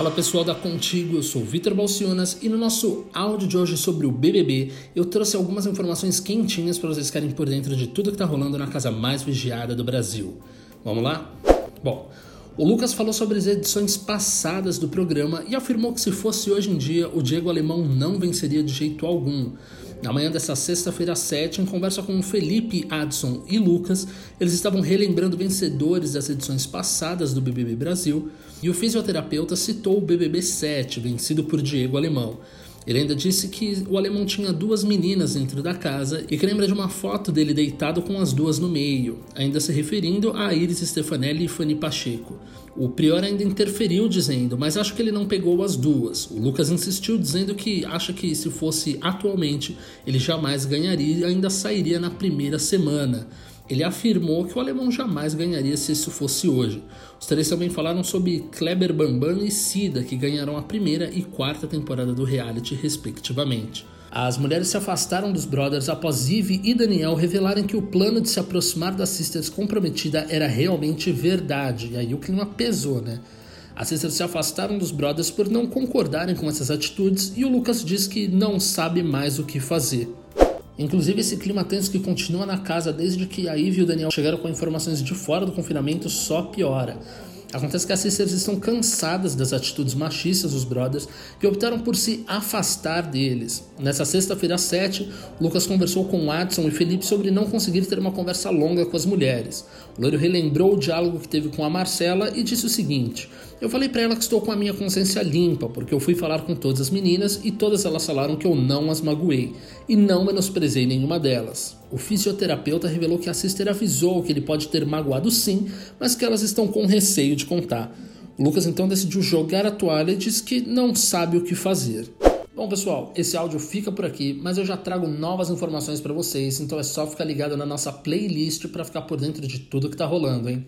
Fala pessoal da Contigo, eu sou Vitor Balcionas e no nosso áudio de hoje sobre o BBB eu trouxe algumas informações quentinhas para vocês ficarem por dentro de tudo que está rolando na casa mais vigiada do Brasil. Vamos lá? Bom, o Lucas falou sobre as edições passadas do programa e afirmou que se fosse hoje em dia, o Diego Alemão não venceria de jeito algum. Na manhã dessa sexta-feira 7, em conversa com Felipe, Adson e Lucas, eles estavam relembrando vencedores das edições passadas do BBB Brasil e o fisioterapeuta citou o BBB 7, vencido por Diego Alemão. Ele ainda disse que o alemão tinha duas meninas dentro da casa e que lembra de uma foto dele deitado com as duas no meio, ainda se referindo a Iris Stefanelli e Fanny Pacheco. O Prior ainda interferiu dizendo, mas acho que ele não pegou as duas. O Lucas insistiu dizendo que acha que se fosse atualmente, ele jamais ganharia e ainda sairia na primeira semana. Ele afirmou que o alemão jamais ganharia se isso fosse hoje. Os três também falaram sobre Kleber Bambam e Sida, que ganharam a primeira e quarta temporada do reality, respectivamente. As mulheres se afastaram dos brothers após Ivy e Daniel revelarem que o plano de se aproximar das sisters comprometida era realmente verdade. E aí o clima pesou, né? As sisters se afastaram dos brothers por não concordarem com essas atitudes e o Lucas diz que não sabe mais o que fazer. Inclusive, esse clima tenso que continua na casa desde que a Ivy e o Daniel chegaram com informações de fora do confinamento só piora. Acontece que as sisters estão cansadas das atitudes machistas dos brothers e optaram por se afastar deles. Nessa sexta-feira 7, Lucas conversou com Adson e Felipe sobre não conseguir ter uma conversa longa com as mulheres. O Loiro relembrou o diálogo que teve com a Marcela e disse o seguinte: Eu falei para ela que estou com a minha consciência limpa, porque eu fui falar com todas as meninas e todas elas falaram que eu não as magoei e não menosprezei nenhuma delas. O fisioterapeuta revelou que a sister avisou que ele pode ter magoado sim, mas que elas estão com receio de contar. O Lucas então decidiu jogar a toalha e disse que não sabe o que fazer. Bom, pessoal, esse áudio fica por aqui, mas eu já trago novas informações para vocês, então é só ficar ligado na nossa playlist para ficar por dentro de tudo que tá rolando, hein?